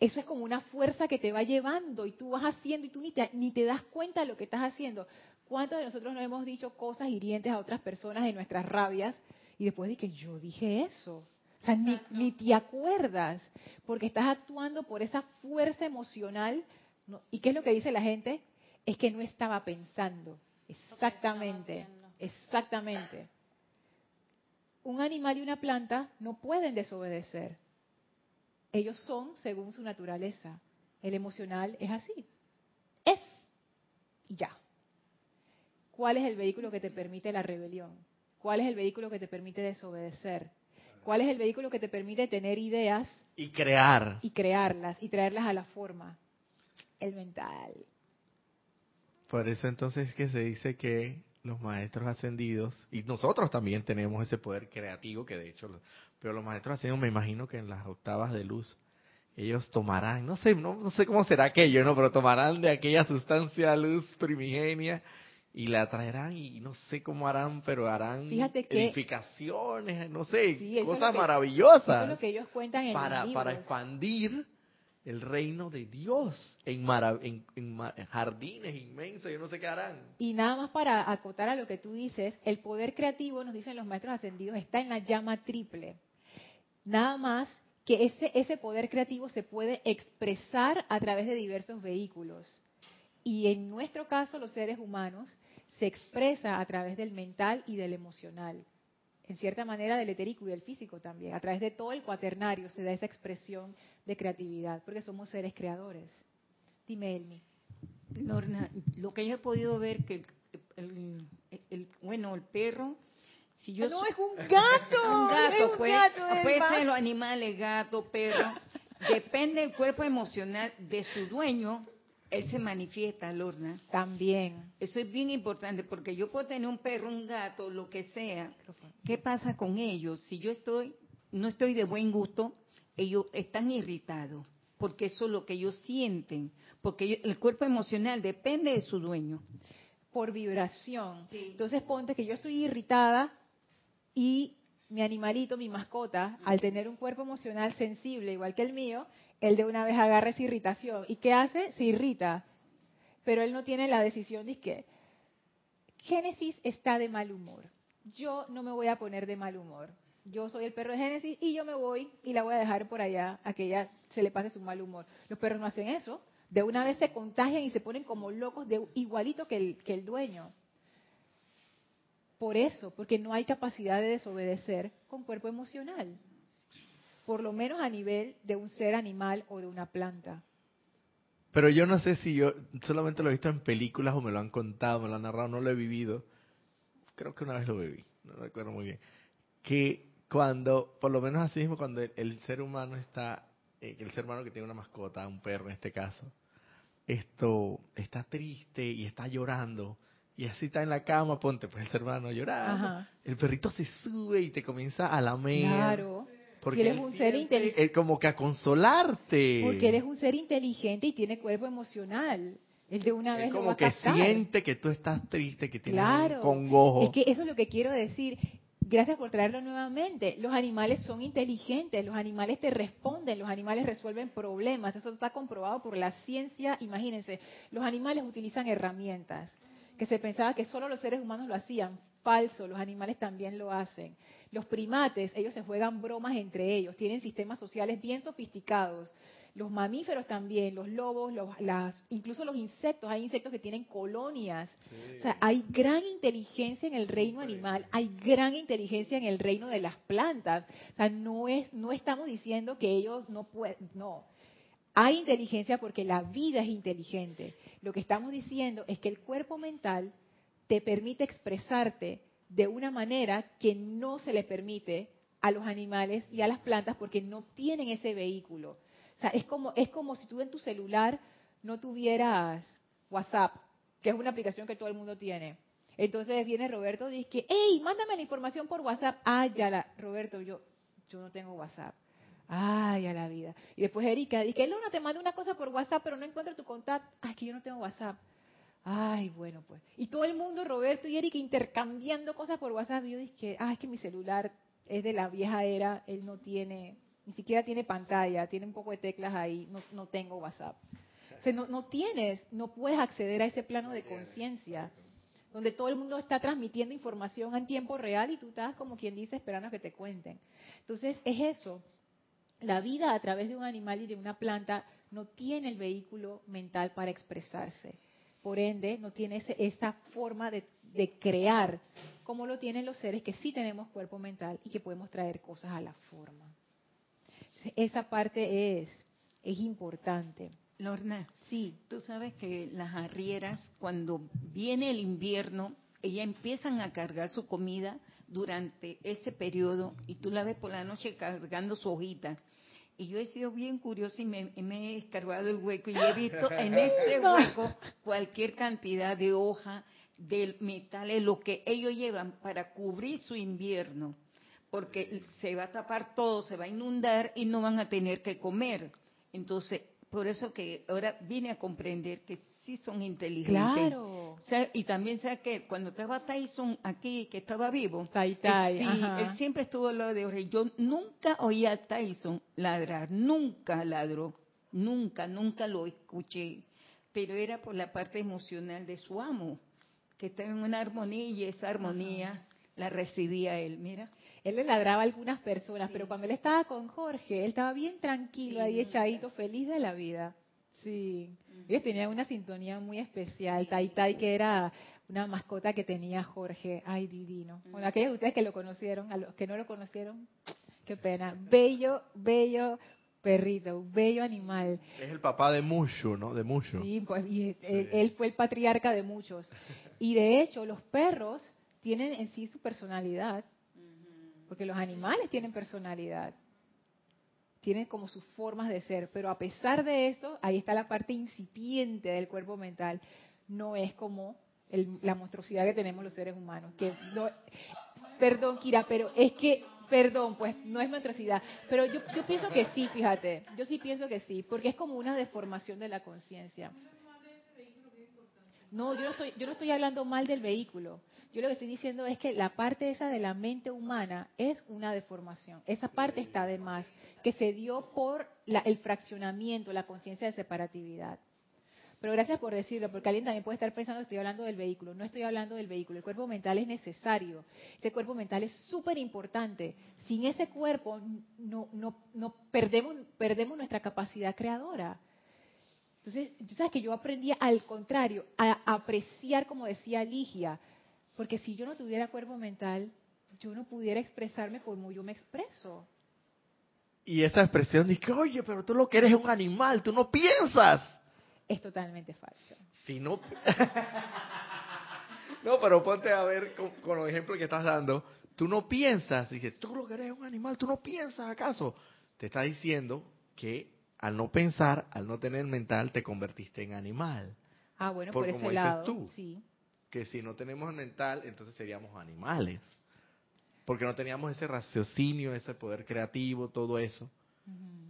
Eso es como una fuerza que te va llevando y tú vas haciendo y tú ni te, ni te das cuenta de lo que estás haciendo. ¿Cuántos de nosotros no hemos dicho cosas hirientes a otras personas en nuestras rabias y después de que yo dije eso? O sea, ni, ni, te acuerdas, porque estás actuando por esa fuerza emocional ¿Y qué es lo que dice la gente? Es que no estaba pensando. Exactamente, exactamente. Un animal y una planta no pueden desobedecer. Ellos son según su naturaleza. El emocional es así. Es. Y ya. ¿Cuál es el vehículo que te permite la rebelión? ¿Cuál es el vehículo que te permite desobedecer? ¿Cuál es el vehículo que te permite tener ideas? Y crear. Y crearlas y traerlas a la forma el mental. Por eso entonces que se dice que los maestros ascendidos, y nosotros también tenemos ese poder creativo, que de hecho, pero los maestros ascendidos me imagino que en las octavas de luz, ellos tomarán, no sé, no, sé cómo será aquello, ¿no? Pero tomarán de aquella sustancia luz primigenia y la traerán y no sé cómo harán, pero harán edificaciones, no sé, cosas maravillosas. Eso es lo que ellos cuentan en para, para expandir el reino de Dios en, jardines inmensos, yo no sé qué harán. Y nada más para acotar a lo que tú dices, el poder creativo, nos dicen los maestros ascendidos, está en la llama triple. Nada más que ese, ese poder creativo se puede expresar a través de diversos vehículos. Y en nuestro caso, los seres humanos, se expresa a través del mental y del emocional en cierta manera del etérico y del físico también. A través de todo el cuaternario se da esa expresión de creatividad, porque somos seres creadores. Dime, Elmi. Lorna, lo que yo he podido ver que el, bueno, el perro, si yo no es un gato, un gato, pues, puede ser los animales, gato, perro, depende del cuerpo emocional de su dueño él se manifiesta, Lorna. También. Eso es bien importante porque yo puedo tener un perro, un gato, lo que sea. ¿Qué pasa con ellos? Si yo estoy, no estoy de buen gusto, ellos están irritados porque eso es lo que ellos sienten, porque el cuerpo emocional depende de su dueño. Por vibración. Entonces ponte que yo estoy irritada y mi animalito, mi mascota, al tener un cuerpo emocional sensible igual que el mío, él de una vez agarra esa irritación. ¿Y qué hace? Se irrita. Pero él no tiene la decisión de que Génesis está de mal humor. Yo no me voy a poner de mal humor. Yo soy el perro de Génesis y yo me voy y la voy a dejar por allá a que ella se le pase su mal humor. Los perros no hacen eso. De una vez se contagian y se ponen como locos, de, igualito que el, que el dueño. Por eso, porque no hay capacidad de desobedecer con cuerpo emocional. Por lo menos a nivel de un ser animal o de una planta. Pero yo no sé si yo solamente lo he visto en películas o me lo han contado, me lo han narrado, no lo he vivido. Creo que una vez lo viví, no recuerdo muy bien. Que cuando, por lo menos así mismo, cuando el, ser humano está, eh, el ser humano que tiene una mascota, un perro en este caso, esto está triste y está llorando, y así está en la cama, ponte pues el ser humano llorando, el perrito se sube y te comienza a lamer. Claro. Porque eres un ser inteligente. Como que a consolarte. Porque eres un ser inteligente y tiene cuerpo emocional. Él de una vez como que siente que tú estás triste, que tienes un congojo. Es que eso es lo que quiero decir. Gracias por traerlo nuevamente. Los animales son inteligentes, los animales te responden, los animales resuelven problemas. Eso está comprobado por la ciencia. Imagínense, los animales utilizan herramientas que se pensaba que solo los seres humanos lo hacían. Falso, los animales también lo hacen. Los primates, ellos se juegan bromas entre ellos, tienen sistemas sociales bien sofisticados. Los mamíferos también, los lobos, las, incluso los insectos, hay insectos que tienen colonias. O sea, hay gran inteligencia en el reino animal, hay gran inteligencia en el reino de las plantas. O sea, no, es, no estamos diciendo que ellos no pueden, no. Hay inteligencia porque la vida es inteligente. Lo que estamos diciendo es que el cuerpo mental te permite expresarte de una manera que no se le permite a los animales y a las plantas porque no tienen ese vehículo. O sea, es como, es como si tú en tu celular no tuvieras WhatsApp, que es una aplicación que todo el mundo tiene. Entonces viene Roberto y dice, hey, mándame la información por WhatsApp. Ah, ya la, Roberto, yo, yo no tengo WhatsApp. Ay, a la vida. Y después Erika dice, no, te mando una cosa por WhatsApp, pero no encuentro tu contacto. Ay, que yo no tengo WhatsApp. Ay, bueno, pues. Y todo el mundo, Roberto y Erika, intercambiando cosas por WhatsApp. Yo dije, ay, es que mi celular es de la vieja era, él no tiene, ni siquiera tiene pantalla, tiene un poco de teclas ahí, no, no tengo WhatsApp. O sea, no, no tienes, no puedes acceder a ese plano de conciencia, donde todo el mundo está transmitiendo información en tiempo real y tú estás como quien dice esperando a que te cuenten. Entonces, es eso. La vida a través de un animal y de una planta no tiene el vehículo mental para expresarse por ende no tiene esa forma de, crear como lo tienen los seres que sí tenemos cuerpo mental y que podemos traer cosas a la forma. Esa parte es, es importante. Lorna, sí, tú sabes que las arrieras, cuando viene el invierno, ellas empiezan a cargar su comida durante ese periodo y tú la ves por la noche cargando su hojita y yo he sido bien curiosa y me, he escarbado el hueco y he visto en ese hueco cualquier cantidad de hoja, de metales, lo que ellos llevan para cubrir su invierno, porque se va a tapar todo, se va a inundar y no van a tener que comer. Entonces, por eso que ahora vine a comprender que sí son inteligentes. Claro. y también sé que cuando estaba Tyson aquí, que estaba vivo, él, él siempre estuvo al lado de Jorge. Yo nunca oí a Tyson ladrar, nunca ladró, nunca, nunca lo escuché. Pero era por la parte emocional de su amo, que estaba en una armonía y esa armonía la recibía él, mira. Él le ladraba a algunas personas, pero cuando él estaba con Jorge, él estaba bien tranquilo, ahí echadito, feliz de la vida. Sí. Él tenía una sintonía muy especial. Tai Tai, que era una mascota que tenía Jorge. Ay, divino. Bueno, aquellos de ustedes que lo conocieron, a los que no lo conocieron, qué pena. Bello, bello perrito, bello animal. Es el papá de Mushu, ¿no? De Mushu. Sí, pues Él, fue el patriarca de muchos. Y de hecho, los perros tienen en sí su personalidad, porque los animales tienen personalidad, tienen como sus formas de ser, pero a pesar de eso, ahí está la parte incipiente del cuerpo mental, no es como la monstruosidad que tenemos los seres humanos, que no, perdón Kira, pero es que perdón, pues no es monstruosidad, pero yo, yo pienso que sí, fíjate, yo sí pienso que sí, porque es como una deformación de la conciencia. No, yo no estoy, yo no estoy hablando mal del vehículo. Yo lo que estoy diciendo es que la parte esa de la mente humana es una deformación. Esa parte está de más, que se dio por el fraccionamiento, la conciencia de separatividad. Pero gracias por decirlo, porque alguien también puede estar pensando, estoy hablando del vehículo. No estoy hablando del vehículo. El cuerpo mental es necesario. Ese cuerpo mental es súper importante. Sin ese cuerpo no, no, no perdemos, perdemos nuestra capacidad creadora. Entonces, sabes que yo aprendí al contrario, a apreciar, como decía Ligia, porque si yo no tuviera cuerpo mental, yo no pudiera expresarme como yo me expreso. Y esa expresión dice, oye, pero tú lo que eres es un animal, tú no piensas. Es totalmente falso. Si no... no, pero ponte a ver con, con los ejemplos que estás dando. Tú no piensas, dice, tú lo que eres es un animal, tú no piensas acaso. Te está diciendo que al no pensar, al no tener mental, te convertiste en animal. Ah, bueno, por, ese lado, tú. sí que si no tenemos mental, entonces seríamos animales. Porque no teníamos ese raciocinio, ese poder creativo, todo eso.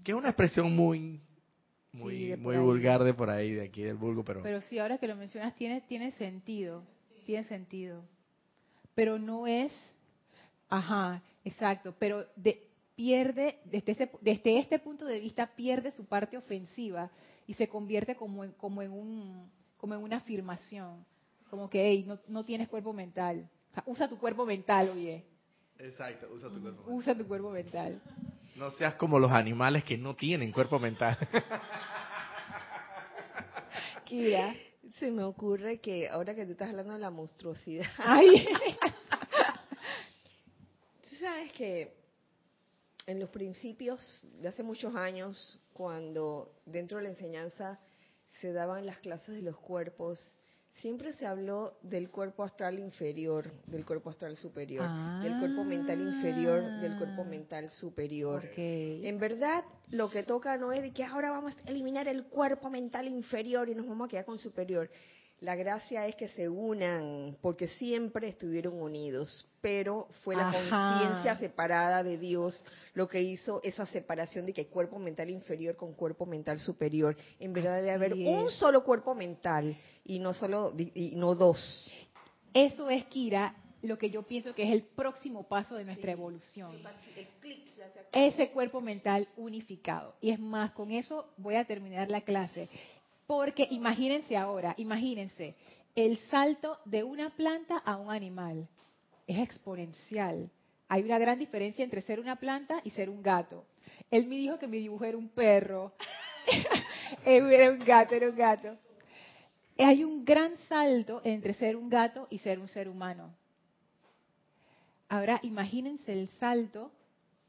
Que es una expresión muy muy muy vulgar de por ahí, de aquí del vulgo, pero... Pero sí, ahora que lo mencionas, tiene, tiene sentido, tiene sentido. Pero no es... Ajá, exacto, pero de, pierde, desde, desde este punto de vista, pierde su parte ofensiva y se convierte como en, como en, un, como en una afirmación como que, hey, no, no tienes cuerpo mental. O sea, usa tu cuerpo mental, oye. Exacto, usa tu cuerpo mental. Usa tu cuerpo mental. No seas como los animales que no tienen cuerpo mental. Kira, se me ocurre que ahora que tú estás hablando de la monstruosidad. Ay. tú sabes que en los principios de hace muchos años, cuando dentro de la enseñanza se daban las clases de los cuerpos Siempre se habló del cuerpo astral inferior, del cuerpo astral superior, del cuerpo mental inferior, del cuerpo ah. mental superior. En verdad, lo que toca no es de que ahora vamos a eliminar el cuerpo mental inferior y nos vamos a quedar con superior. La gracia es que se unan, porque siempre estuvieron unidos, pero fue la conciencia separada de Dios lo que hizo esa separación de que cuerpo mental inferior con cuerpo mental superior. En verdad debe haber un solo cuerpo mental y no solo y no dos. Eso es Kira, lo que yo pienso que es el próximo paso de nuestra evolución. Ese cuerpo mental unificado. Y es más, con eso voy a terminar la clase. Porque imagínense ahora, imagínense, el salto de una planta a un animal es exponencial. Hay una gran diferencia entre ser una planta y ser un gato. Él me dijo que mi dibujo era un perro. era un gato, era un gato. Hay un gran salto entre ser un gato y ser un ser humano. Ahora imagínense el salto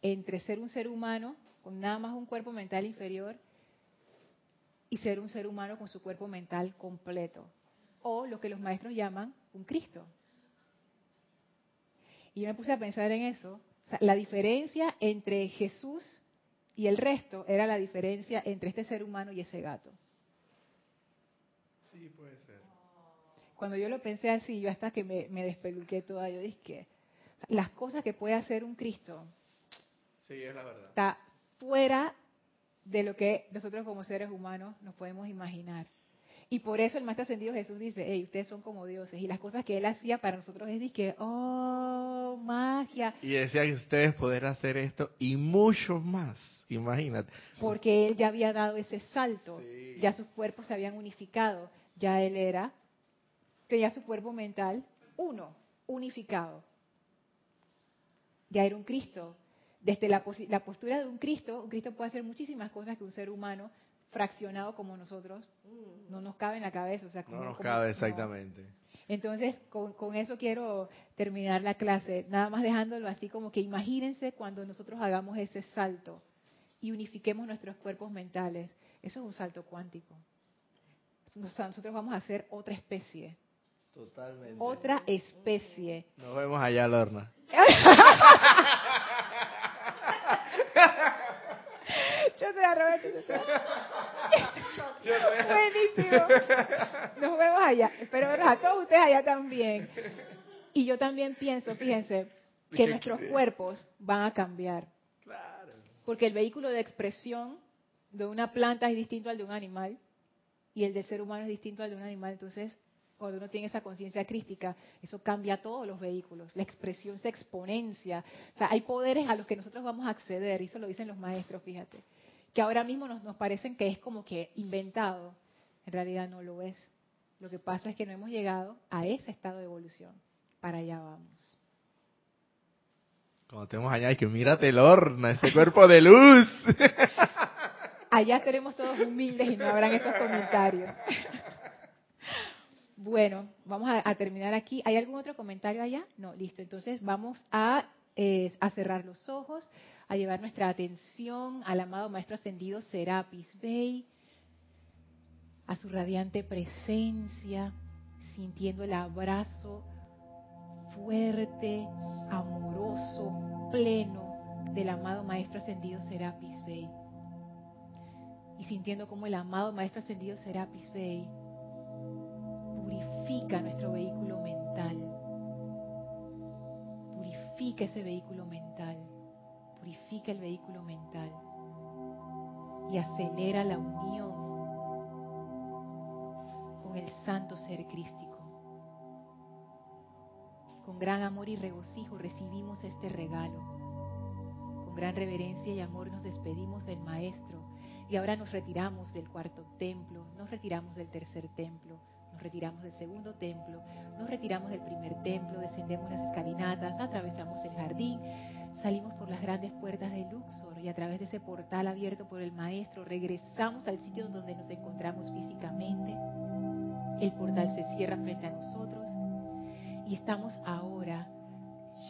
entre ser un ser humano con nada más un cuerpo mental inferior y ser un ser humano con su cuerpo mental completo. O lo que los maestros llaman un Cristo. Y yo me puse a pensar en eso. la diferencia entre Jesús y el resto era la diferencia entre este ser humano y ese gato. Sí, puede ser. Cuando yo lo pensé así, yo hasta que me, me despeluqué toda, yo dije que las cosas que puede hacer un Cristo sí, es la verdad. está fuera de lo que nosotros como seres humanos nos podemos imaginar. Y por eso el Maestro Ascendido Jesús dice, hey, ustedes son como dioses. Y las cosas que Él hacía para nosotros es que, oh, magia. Y decía que ustedes poder hacer esto y mucho más, imagínate. Porque Él ya había dado ese salto, ya sus cuerpos se habían unificado, ya Él era, tenía su cuerpo mental uno, unificado. Ya era un Cristo, desde la, postura de un Cristo, un Cristo puede hacer muchísimas cosas que un ser humano fraccionado como nosotros no nos cabe en la cabeza. O sea, no nos cabe exactamente. Entonces, con, eso quiero terminar la clase, nada más dejándolo así como que imagínense cuando nosotros hagamos ese salto y unifiquemos nuestros cuerpos mentales. Eso es un salto cuántico. Nosotros vamos a ser otra especie. Totalmente. Otra especie. Nos vemos allá, Lorna. Roberto, Buenísimo. Nos vemos allá. Espero verlos a todos ustedes allá también. Y yo también pienso, fíjense, que nuestros cuerpos van a cambiar. Porque el vehículo de expresión de una planta es distinto al de un animal y el del ser humano es distinto al de un animal. Entonces, cuando uno tiene esa conciencia crística, eso cambia todos los vehículos, la expresión se exponencia. O sea, hay poderes a los que nosotros vamos a acceder, y eso lo dicen los maestros, fíjate, que ahora mismo nos, nos parecen que es como que inventado, en realidad no lo es. Lo que pasa es que no hemos llegado a ese estado de evolución. Para allá vamos. Como tenemos allá, que mírate el horno, ese cuerpo de luz. Allá seremos todos humildes y no habrán estos comentarios. Bueno, vamos a, terminar aquí. ¿Hay algún otro comentario allá? No, listo. Entonces vamos a, eh, a cerrar los ojos, a llevar nuestra atención al amado Maestro Ascendido Serapis Bey, a su radiante presencia, sintiendo el abrazo fuerte, amoroso, pleno del amado Maestro Ascendido Serapis Bey. Y sintiendo como el amado Maestro Ascendido Serapis Bey purifica nuestro vehículo mental. Purifica ese vehículo mental. Purifica el vehículo mental. Y acelera la unión con el santo ser crístico. Con gran amor y regocijo recibimos este regalo. Con gran reverencia y amor nos despedimos del Maestro y ahora nos retiramos del cuarto templo, nos retiramos del tercer templo, nos retiramos del segundo templo, nos retiramos del primer templo, descendemos las escalinatas, atravesamos el jardín, salimos por las grandes puertas de Luxor y a través de ese portal abierto por el Maestro regresamos al sitio donde nos encontramos físicamente. El portal se cierra frente a nosotros y estamos ahora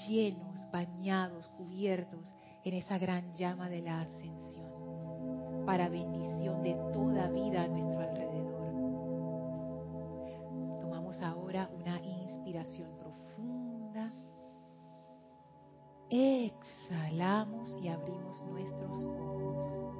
llenos, bañados, cubiertos en esa gran llama de la ascensión para bendición de toda vida a nuestro ahora una inspiración profunda. Exhalamos y abrimos nuestros ojos.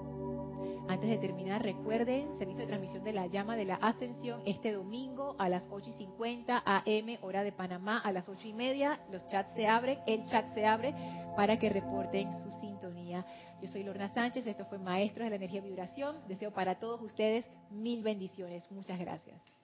Antes de terminar, recuerden, servicio de transmisión de la llama de la ascensión este domingo a las 8 y 50 AM, hora de Panamá, a las 8 y media. Los chats se abren, el chat se abre para que reporten su sintonía. Yo soy Lorna Sánchez, esto fue Maestros de la Energía Vibración. Deseo para todos ustedes mil bendiciones. Muchas gracias.